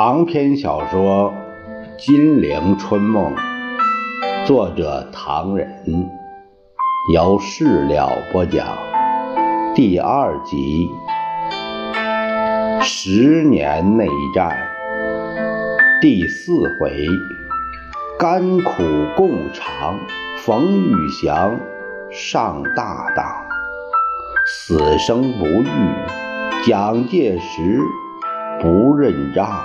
长篇小说《金陵春梦》，作者唐人，由事了播讲。第二集：十年内战，第四回：甘苦共尝，冯玉祥上大当，死生不渝，蒋介石不认账。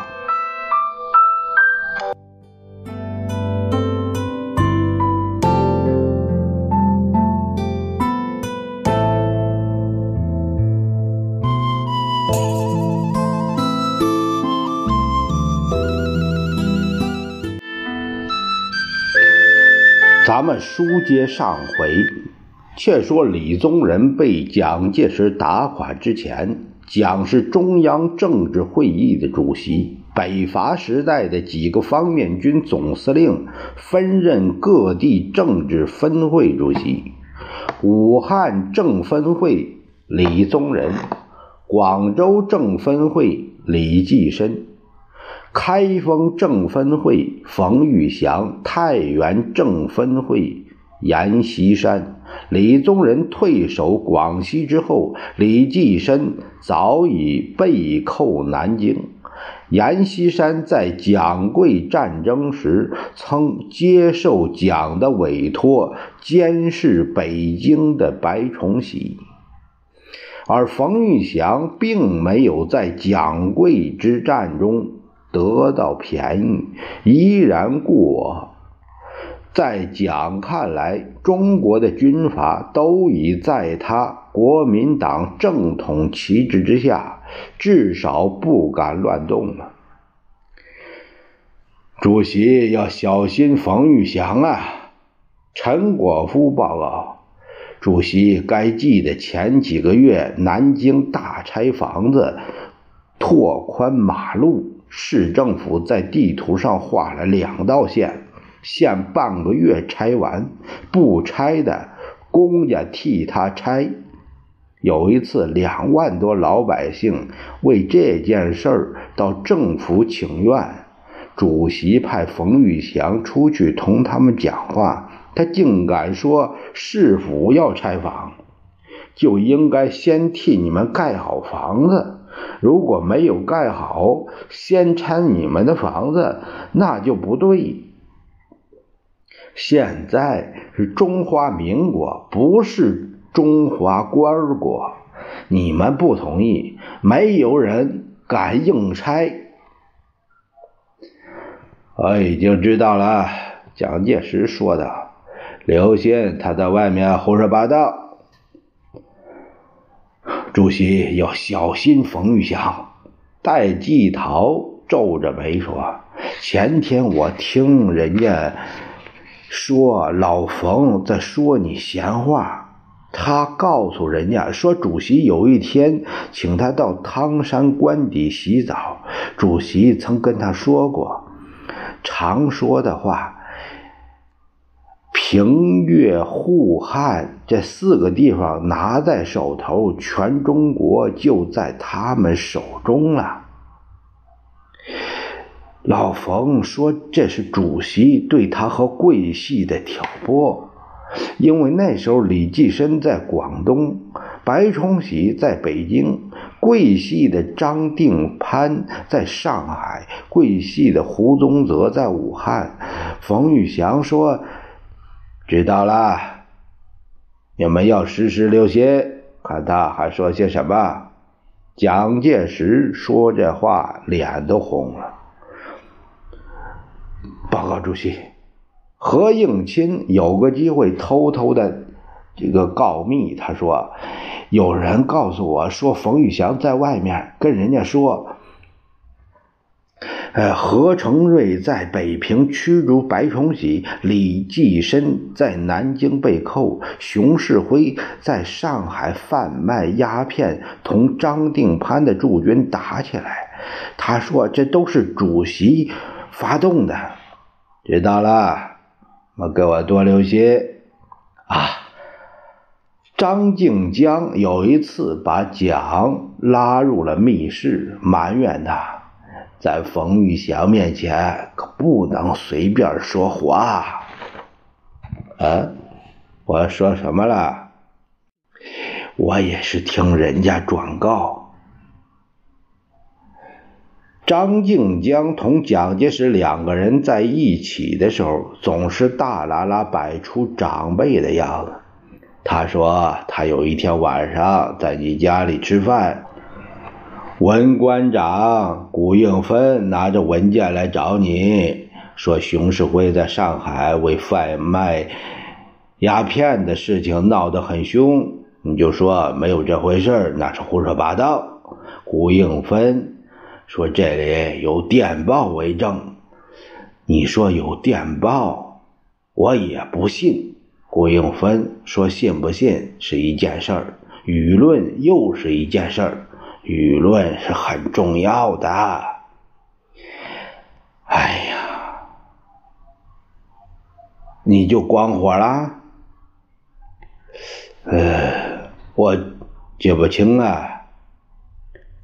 咱们书接上回，却说李宗仁被蒋介石打垮之前，蒋是中央政治会议的主席，北伐时代的几个方面军总司令分任各地政治分会主席，武汉政分会李宗仁，广州政分会李济深。开封正分会冯玉祥，太原正分会阎锡山，李宗仁退守广西之后，李济深早已被扣南京。阎锡山在蒋桂战争时曾接受蒋的委托，监视北京的白崇禧，而冯玉祥并没有在蒋桂之战中。得到便宜，依然故我。在蒋看来，中国的军阀都已在他国民党正统旗帜之下，至少不敢乱动了。主席要小心冯玉祥啊！陈果夫报告，主席该记得前几个月南京大拆房子，拓宽马路。市政府在地图上画了两道线，限半个月拆完，不拆的公家替他拆。有一次，两万多老百姓为这件事儿到政府请愿，主席派冯玉祥出去同他们讲话，他竟敢说市府要拆房，就应该先替你们盖好房子。如果没有盖好，先拆你们的房子，那就不对。现在是中华民国，不是中华官国。你们不同意，没有人敢硬拆。我已经知道了，蒋介石说的。刘鑫他在外面胡说八道。主席要小心冯玉祥。戴季陶皱着眉说：“前天我听人家说老冯在说你闲话，他告诉人家说主席有一天请他到汤山官邸洗澡，主席曾跟他说过常说的话。”平越沪汉这四个地方拿在手头，全中国就在他们手中了。老冯说这是主席对他和桂系的挑拨，因为那时候李济深在广东，白崇禧在北京，桂系的张定潘在上海，桂系的胡宗泽在武汉。冯玉祥说。知道了，你们要时时留心，看他还说些什么。蒋介石说这话，脸都红了。报告主席，何应钦有个机会偷偷的这个告密，他说有人告诉我说，冯玉祥在外面跟人家说。呃，何成瑞在北平驱逐白崇禧，李济深在南京被扣，熊式辉在上海贩卖鸦片，同张定潘的驻军打起来。他说这都是主席发动的。知道了，我给我多留心啊。张静江有一次把蒋拉入了密室，埋怨他。在冯玉祥面前可不能随便说话。啊，我说什么了？我也是听人家转告。张静江同蒋介石两个人在一起的时候，总是大喇喇摆出长辈的样子。他说，他有一天晚上在你家里吃饭。文馆长古应芬拿着文件来找你，说熊世辉在上海为贩卖鸦片的事情闹得很凶，你就说没有这回事那是胡说八道。古应芬说这里有电报为证，你说有电报，我也不信。古应芬说信不信是一件事儿，舆论又是一件事儿。舆论是很重要的。哎呀，你就光火了？呃，我记不清啊。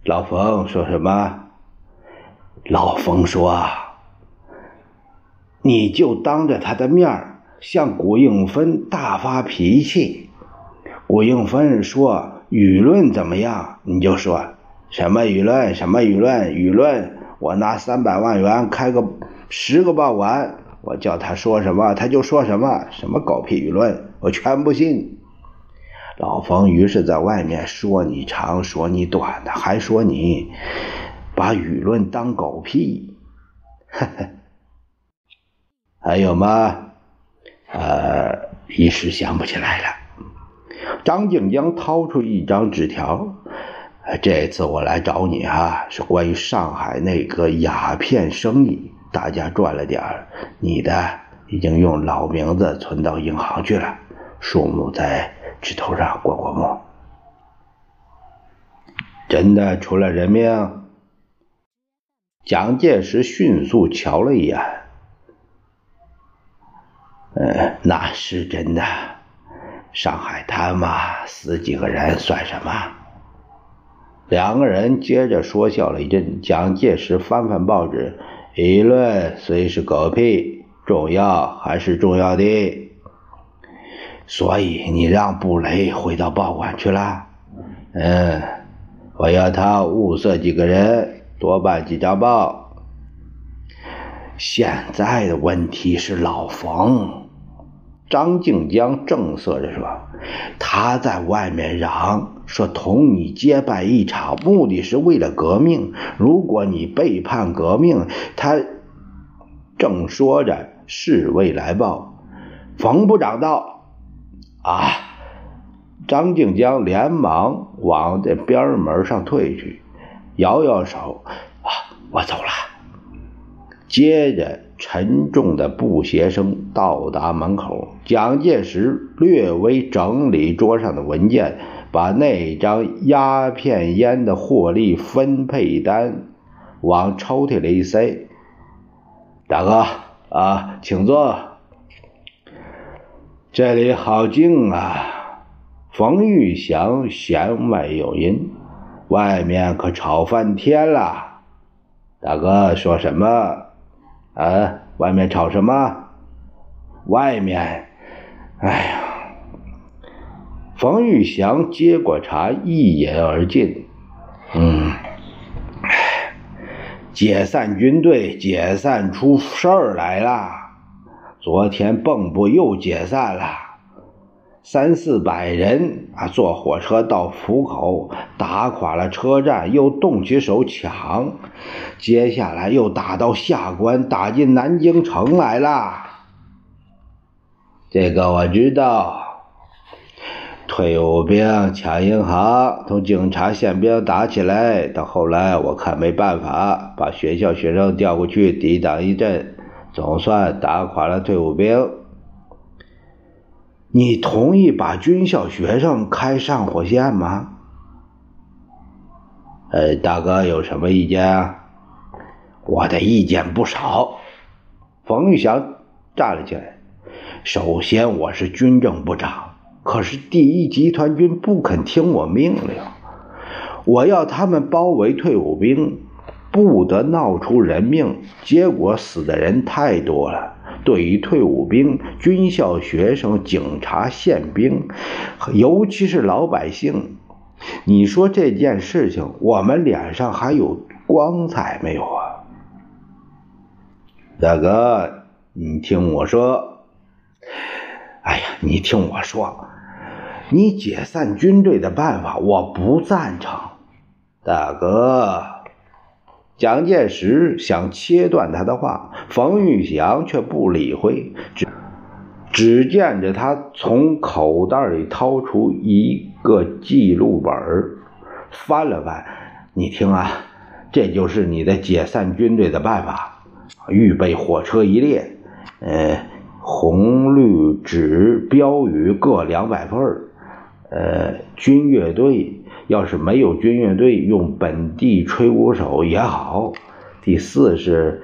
老冯说什么？老冯说，你就当着他的面向古应芬大发脾气。古应芬说。舆论怎么样？你就说什么舆论？什么舆论？舆论！我拿三百万元开个十个报馆，我叫他说什么他就说什么，什么狗屁舆论，我全不信。老冯于是在外面说你长，说你短的，还说你把舆论当狗屁。呵呵，还有吗？呃，一时想不起来了。张静江掏出一张纸条，这次我来找你啊，是关于上海那个鸦片生意，大家赚了点儿，你的已经用老名字存到银行去了，数目在纸头上过过目。真的出了人命？蒋介石迅速瞧了一眼，嗯，那是真的。上海滩嘛，死几个人算什么？两个人接着说笑了一阵。蒋介石翻翻报纸，舆论虽是狗屁，重要还是重要的。所以你让布雷回到报馆去了？嗯，我要他物色几个人，多办几张报。现在的问题是老冯。张静江正色着说：“他在外面嚷说同你结拜一场，目的是为了革命。如果你背叛革命，他正说着，侍卫来报，冯部长到。啊！”张静江连忙往这边门上退去，摇摇手：“啊，我走了。”接着。沉重的布鞋声到达门口，蒋介石略微整理桌上的文件，把那张鸦片烟的获利分配单往抽屉里一塞。大哥啊，请坐。这里好静啊。冯玉祥弦外有音，外面可吵翻天了。大哥说什么？啊，外面吵什么？外面，哎呀！冯玉祥接过茶，一饮而尽。嗯，解散军队，解散出事儿来了。昨天蚌埠又解散了。三四百人啊，坐火车到浦口，打垮了车站，又动起手抢，接下来又打到下关，打进南京城来了。这个我知道。退伍兵抢银行，同警察宪兵打起来，到后来我看没办法，把学校学生调过去抵挡一阵，总算打垮了退伍兵。你同意把军校学生开上火线吗？呃，大哥有什么意见啊？我的意见不少。冯玉祥站了起来。首先，我是军政部长，可是第一集团军不肯听我命令，我要他们包围退伍兵，不得闹出人命，结果死的人太多了。对于退伍兵、军校学生、警察、宪兵，尤其是老百姓，你说这件事情，我们脸上还有光彩没有啊？大哥，你听我说，哎呀，你听我说，你解散军队的办法我不赞成，大哥。蒋介石想切断他的话，冯玉祥却不理会，只只见着他从口袋里掏出一个记录本翻了翻。你听啊，这就是你的解散军队的办法：预备火车一列，呃，红绿纸标语各两百份呃，军乐队。要是没有军乐队，用本地吹鼓手也好。第四是，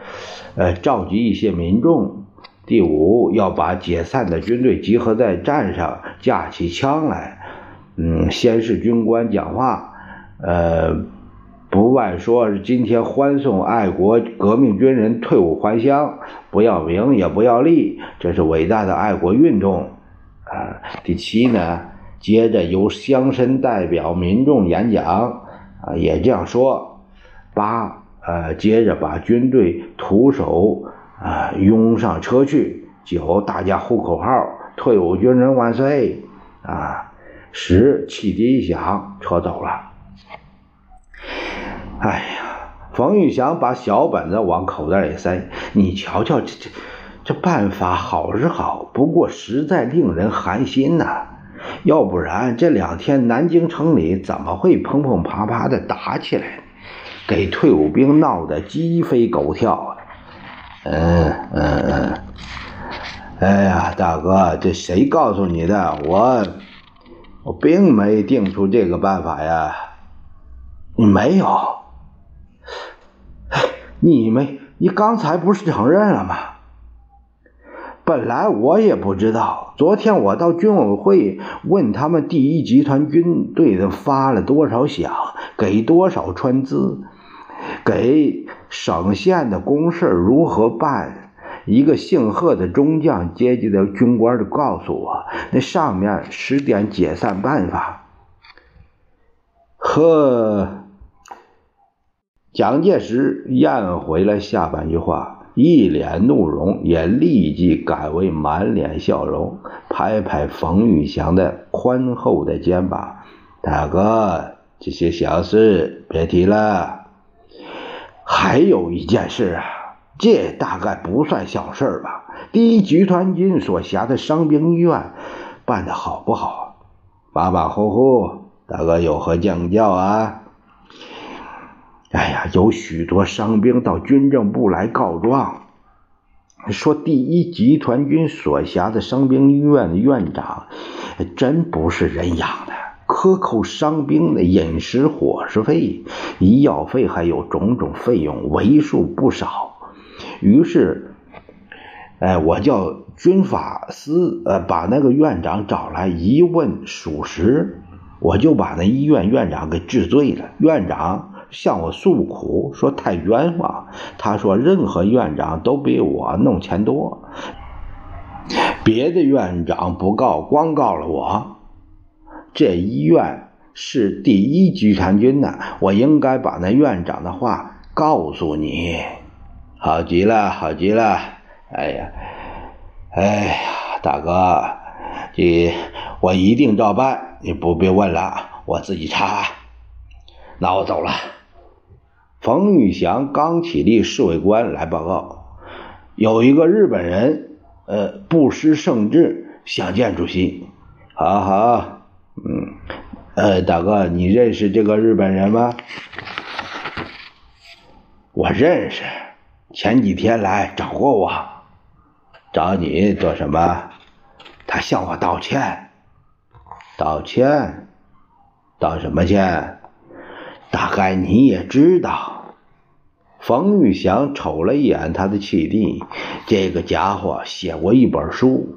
呃，召集一些民众。第五，要把解散的军队集合在站上，架起枪来。嗯，先是军官讲话，呃，不外说是今天欢送爱国革命军人退伍还乡，不要名也不要利，这是伟大的爱国运动。啊，第七呢？接着由乡绅代表民众演讲，啊，也这样说。八，呃，接着把军队徒手啊拥上车去。九，大家呼口号：“退伍军人万岁！”啊，十，汽笛一响，车走了。哎呀，冯玉祥把小本子往口袋里塞。你瞧瞧，这这这办法好是好，不过实在令人寒心呐。要不然这两天南京城里怎么会砰砰啪啪的打起来，给退伍兵闹得鸡飞狗跳嗯嗯嗯。哎呀，大哥，这谁告诉你的？我我并没定出这个办法呀。没有？你们？你刚才不是承认了吗？本来我也不知道，昨天我到军委会问他们第一集团军队的发了多少饷，给多少川资，给省县的公事如何办。一个姓贺的中将阶级的军官就告诉我，那上面十点解散办法。呵，蒋介石咽回了下半句话。一脸怒容，也立即改为满脸笑容，拍拍冯玉祥的宽厚的肩膀：“大哥，这些小事别提了。还有一件事啊，这大概不算小事吧？第一集团军所辖的伤兵医院办的好不好？马马虎虎，大哥有何讲教啊？”哎呀，有许多伤兵到军政部来告状，说第一集团军所辖的伤兵医院的院长真不是人养的，克扣伤兵的饮食伙食费、医药费，还有种种费用，为数不少。于是，哎，我叫军法司呃把那个院长找来一问属实，我就把那医院院长给治罪了。院长。向我诉苦，说太冤枉。他说，任何院长都比我弄钱多，别的院长不告，光告了我。这医院是第一集团军的，我应该把那院长的话告诉你。好极了，好极了。哎呀，哎呀，大哥，你我一定照办，你不必问了，我自己查。那我走了。冯玉祥刚起立，侍卫官来报告，有一个日本人，呃，不失圣志，想见主席。好好，嗯，呃，大哥，你认识这个日本人吗？我认识，前几天来找过我，找你做什么？他向我道歉，道歉，道什么歉？大概你也知道。冯玉祥瞅了一眼他的契弟，这个家伙写过一本书，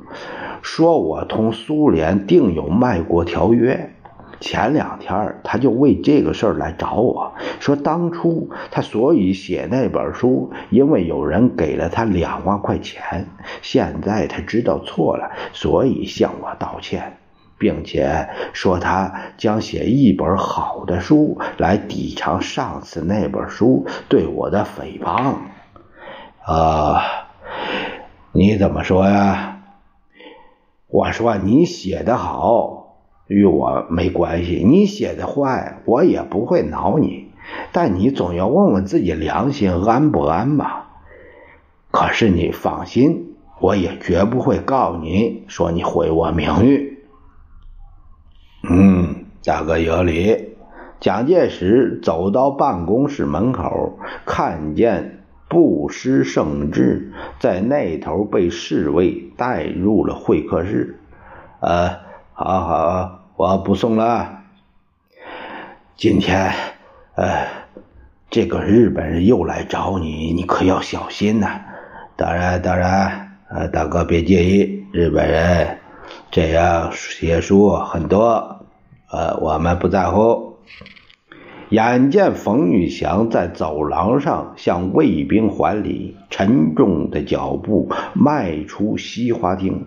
说我同苏联订有卖国条约，前两天他就为这个事儿来找我说，当初他所以写那本书，因为有人给了他两万块钱，现在他知道错了，所以向我道歉，并且说他将写一本好的书来抵偿上次那本书对我的诽谤。啊，你怎么说呀？我说你写的好。与我没关系，你写的坏，我也不会恼你。但你总要问问自己良心安不安吧。可是你放心，我也绝不会告你说你毁我名誉。嗯，大哥有理。蒋介石走到办公室门口，看见布施圣智在那头被侍卫带入了会客室。呃，好好。我不送了。今天，呃，这个日本人又来找你，你可要小心呐。当然，当然，呃，大哥别介意，日本人这样写书很多，呃，我们不在乎。眼见冯玉祥在走廊上向卫兵还礼，沉重的脚步迈出西花厅。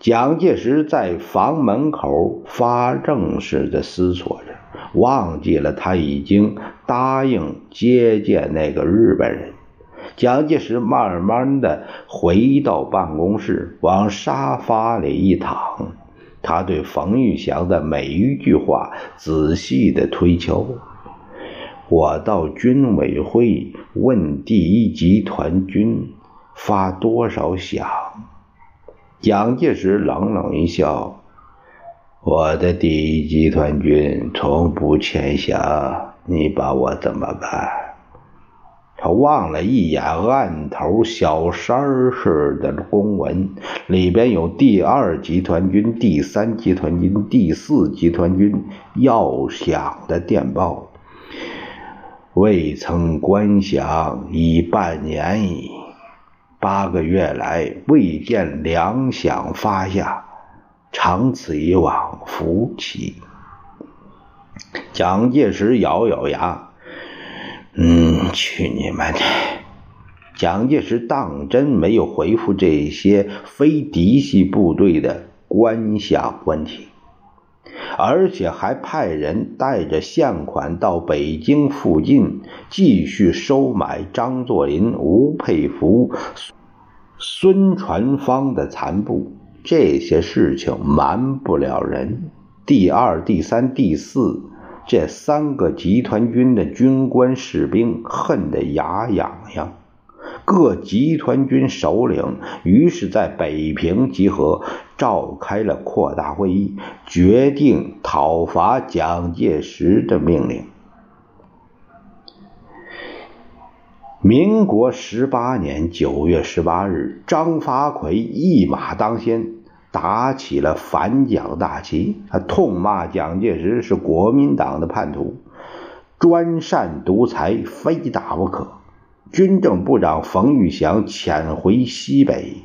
蒋介石在房门口发怔似的思索着，忘记了他已经答应接见那个日本人。蒋介石慢慢的回到办公室，往沙发里一躺，他对冯玉祥的每一句话仔细的推敲。我到军委会问第一集团军发多少饷。蒋介石冷冷一笑：“我的第一集团军从不欠饷，你把我怎么办？”他望了一眼案头小山似的公文，里边有第二集团军、第三集团军、第四集团军要饷的电报，未曾关饷已半年矣。八个月来未见粮饷发下，长此以往，福气。蒋介石咬咬牙：“嗯，去你们的！”蒋介石当真没有回复这些非嫡系部队的官饷问题，而且还派人带着现款到北京附近继续收买张作霖、吴佩孚。孙传芳的残部，这些事情瞒不了人。第二、第三、第四这三个集团军的军官士兵恨得牙痒痒。各集团军首领于是在北平集合，召开了扩大会议，决定讨伐蒋介石的命令。民国十八年九月十八日，张发奎一马当先，打起了反蒋大旗。他痛骂蒋介石是国民党的叛徒，专擅独裁，非打不可。军政部长冯玉祥潜回西北，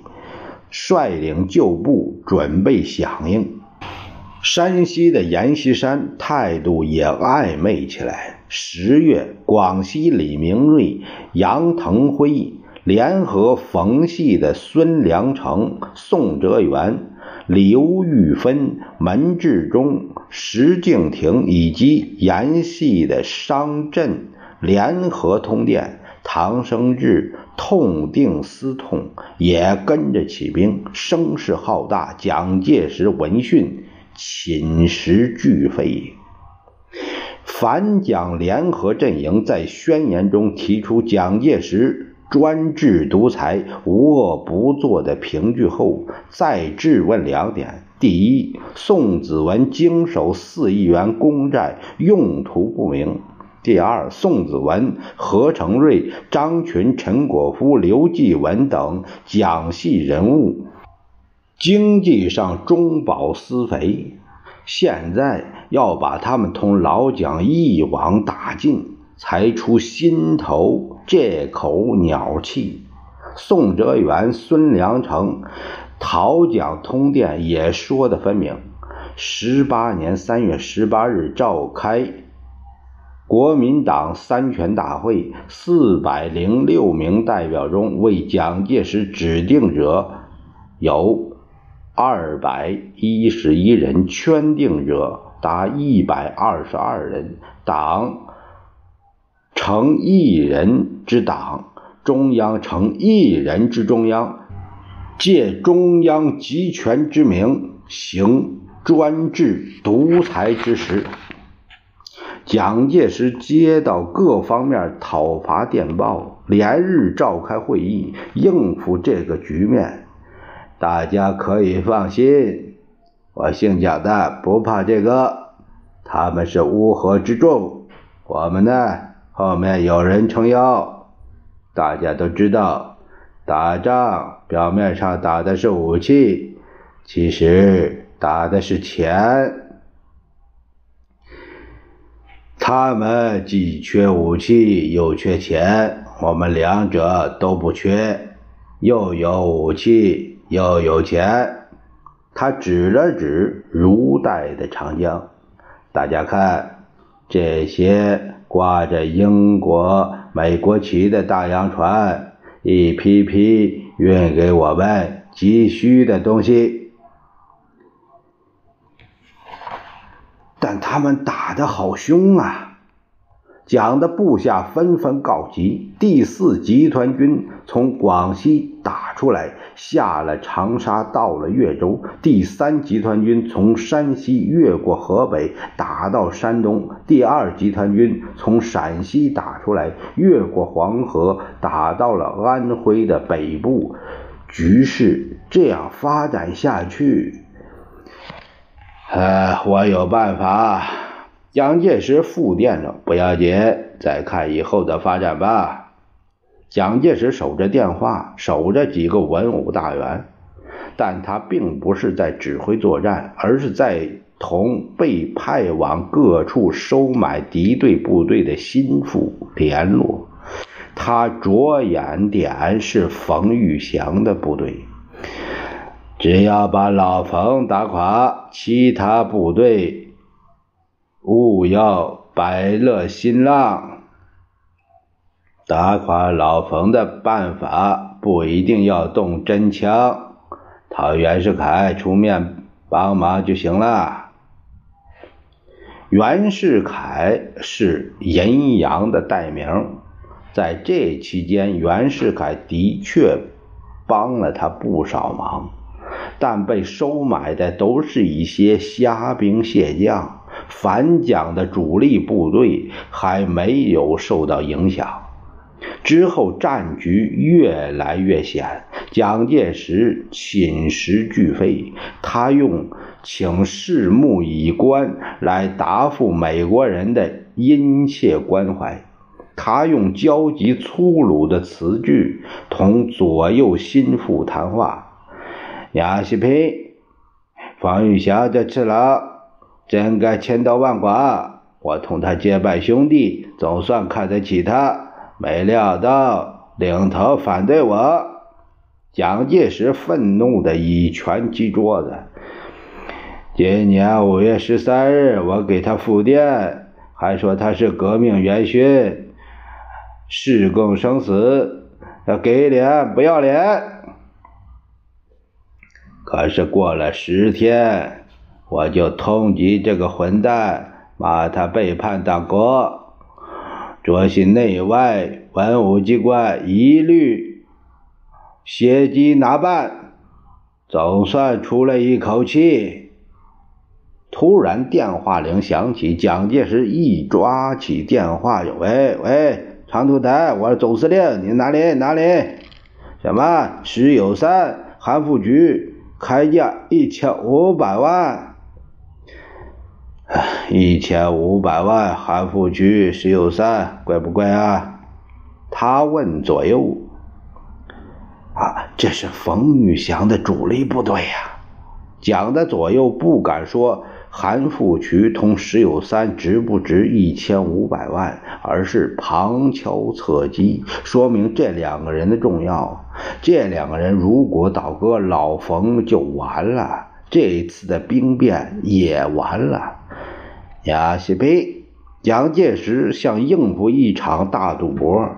率领旧部准备响应。山西的阎锡山态度也暧昧起来。十月，广西李明瑞、杨腾辉联合冯系的孙良诚、宋哲元、刘玉芬、门志忠、石敬亭以及阎系的商震联合通电，唐生智痛定思痛，也跟着起兵，声势浩大。蒋介石闻讯，寝食俱废。反蒋联合阵营在宣言中提出蒋介石专制独裁、无恶不作的凭据后，再质问两点：第一，宋子文经手四亿元公债，用途不明；第二，宋子文、何成瑞、张群、陈果夫、刘继文等蒋系人物，经济上中饱私肥。现在要把他们同老蒋一网打尽，才出心头这口鸟气。宋哲元、孙良诚讨蒋通电也说得分明，十八年三月十八日召开国民党三全大会，四百零六名代表中，为蒋介石指定者有二百一十一人，圈定者达一百二十二人。党成一人之党，中央成一人之中央。借中央集权之名，行专制独裁之实。蒋介石接到各方面讨伐电报，连日召开会议，应付这个局面。大家可以放心，我姓蒋的不怕这个。他们是乌合之众，我们呢后面有人撑腰。大家都知道。打仗表面上打的是武器，其实打的是钱。他们既缺武器又缺钱，我们两者都不缺，又有武器又有钱。他指了指如带的长江，大家看这些挂着英国、美国旗的大洋船。一批批运给我们急需的东西，但他们打得好凶啊！蒋的部下纷纷告急。第四集团军从广西打出来，下了长沙，到了岳州。第三集团军从山西越过河北，打到山东。第二集团军从陕西打出来，越过黄河，打到了安徽的北部。局势这样发展下去，呃，我有办法。蒋介石复电了，不要紧，再看以后的发展吧。蒋介石守着电话，守着几个文武大员，但他并不是在指挥作战，而是在同被派往各处收买敌对部队的心腹联络。他着眼点是冯玉祥的部队，只要把老冯打垮，其他部队。勿要百乐新浪，打垮老冯的办法不一定要动真枪，讨袁世凯出面帮忙就行了。袁世凯是银阳的代名，在这期间，袁世凯的确帮了他不少忙，但被收买的都是一些虾兵蟹将。反蒋的主力部队还没有受到影响，之后战局越来越险，蒋介石寝食俱废。他用请拭目以观来答复美国人的殷切关怀，他用焦急粗鲁的词句同左右心腹谈话：“亚西皮、方玉霞在吃了。”真该千刀万剐！我同他结拜兄弟，总算看得起他。没料到领头反对我。蒋介石愤怒的一拳击桌子。今年五月十三日，我给他复电，还说他是革命元勋，誓共生死，要给脸不要脸。可是过了十天。我就通缉这个混蛋，骂他背叛党国，着信内外文武机关一律协机拿办，总算出了一口气。突然电话铃响起，蒋介石一抓起电话，喂喂，长途台，我是总司令，你哪里哪里？什么？石友三韩复榘开价一千五百万。一千五百万，韩复榘、石友三，怪不怪啊？他问左右。啊，这是冯玉祥的主力部队呀。蒋的左右不敢说韩复榘同石友三值不值一千五百万，而是旁敲侧击，说明这两个人的重要。这两个人如果倒戈，老冯就完了。这一次的兵变也完了。呀西呸！蒋介石像应付一场大赌博，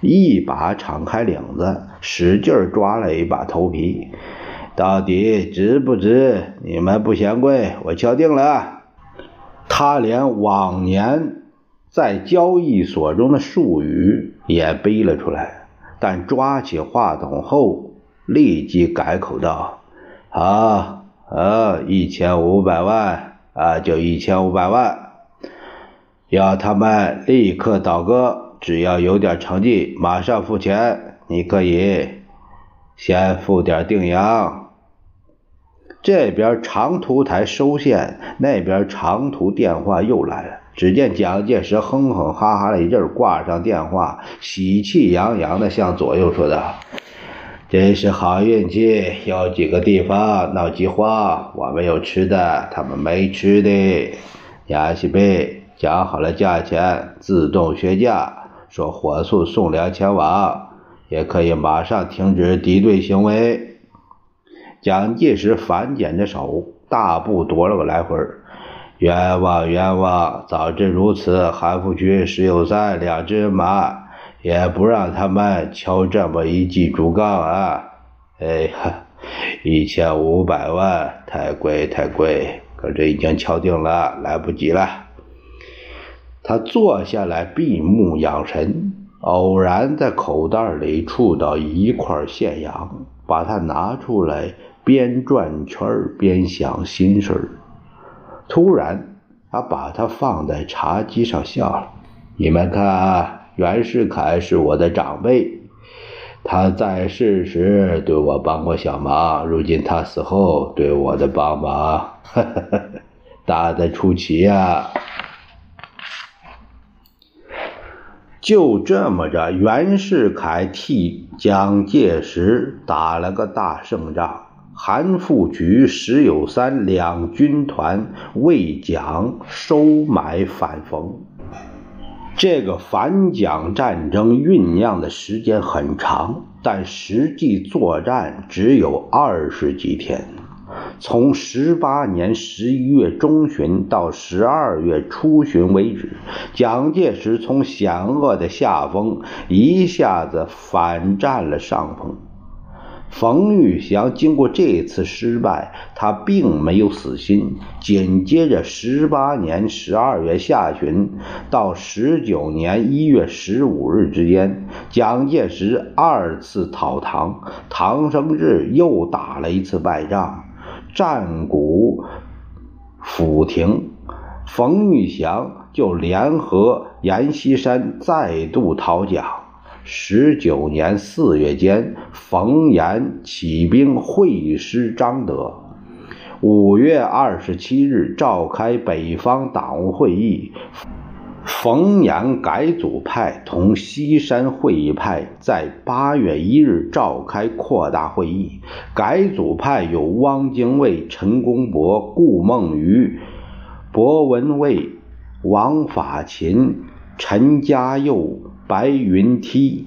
一把敞开领子，使劲抓了一把头皮。到底值不值？你们不嫌贵，我敲定了。他连往年在交易所中的术语也背了出来，但抓起话筒后立即改口道：“好，啊，一千五百万啊，就一千五百万。”要他们立刻倒戈，只要有点成绩，马上付钱。你可以先付点定洋。这边长途台收线，那边长途电话又来了。只见蒋介石哼哼哈哈了一阵，挂上电话，喜气洋洋的向左右说道：“真是好运气，有几个地方闹饥荒，我们有吃的，他们没吃的。”亚西贝。讲好了价钱，自动削价，说火速送粮前往，也可以马上停止敌对行为。蒋介石反剪着手，大步踱了个来回冤枉冤枉！早知如此，韩复榘、石友三两只马，也不让他们敲这么一记竹杠啊！哎呀，一千五百万，太贵太贵！可这已经敲定了，来不及了。他坐下来闭目养神，偶然在口袋里触到一块现洋，把它拿出来，边转圈边想心事突然，他把它放在茶几上笑了：“你们看，袁世凯是我的长辈，他在世时对我帮过小忙，如今他死后对我的帮忙，大的出奇呀！”就这么着，袁世凯替蒋介石打了个大胜仗，韩复榘、石友三两军团为蒋收买反冯。这个反蒋战争酝酿的时间很长，但实际作战只有二十几天。从十八年十一月中旬到十二月初旬为止，蒋介石从险恶的下风一下子反占了上风。冯玉祥经过这次失败，他并没有死心。紧接着，十八年十二月下旬到十九年一月十五日之间，蒋介石二次讨唐，唐生智又打了一次败仗。战鼓抚停，冯玉祥就联合阎锡山再度讨蒋。十九年四月间，冯阎起兵会师张德。五月二十七日，召开北方党务会议。冯延改组派同西山会议派在八月一日召开扩大会议。改组派有汪精卫、陈公博、顾梦渔、博文蔚、王法勤、陈嘉佑、白云梯；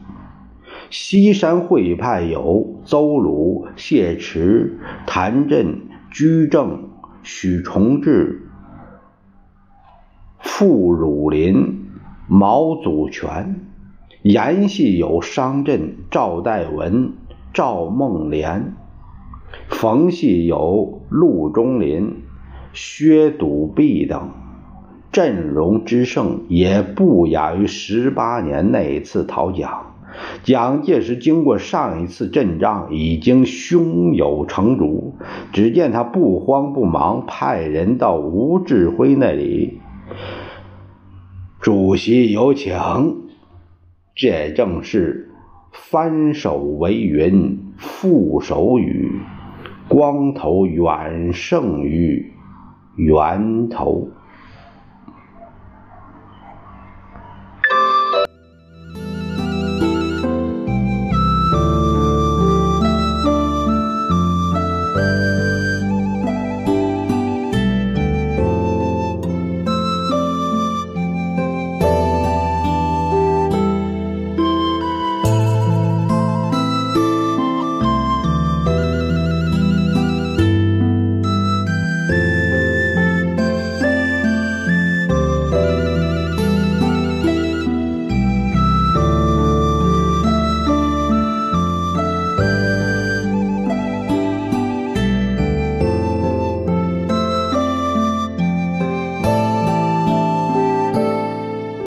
西山会派有邹鲁、谢池、谭震、居正、许崇智。傅汝霖、毛祖全，阎系有商震、赵代文、赵孟廉；冯系有陆中林、薛笃弼等，阵容之盛也不亚于十八年那一次讨蒋。蒋介石经过上一次阵仗，已经胸有成竹。只见他不慌不忙，派人到吴志辉那里。主席有请。这正是翻手为云，覆手雨，光头远胜于源头。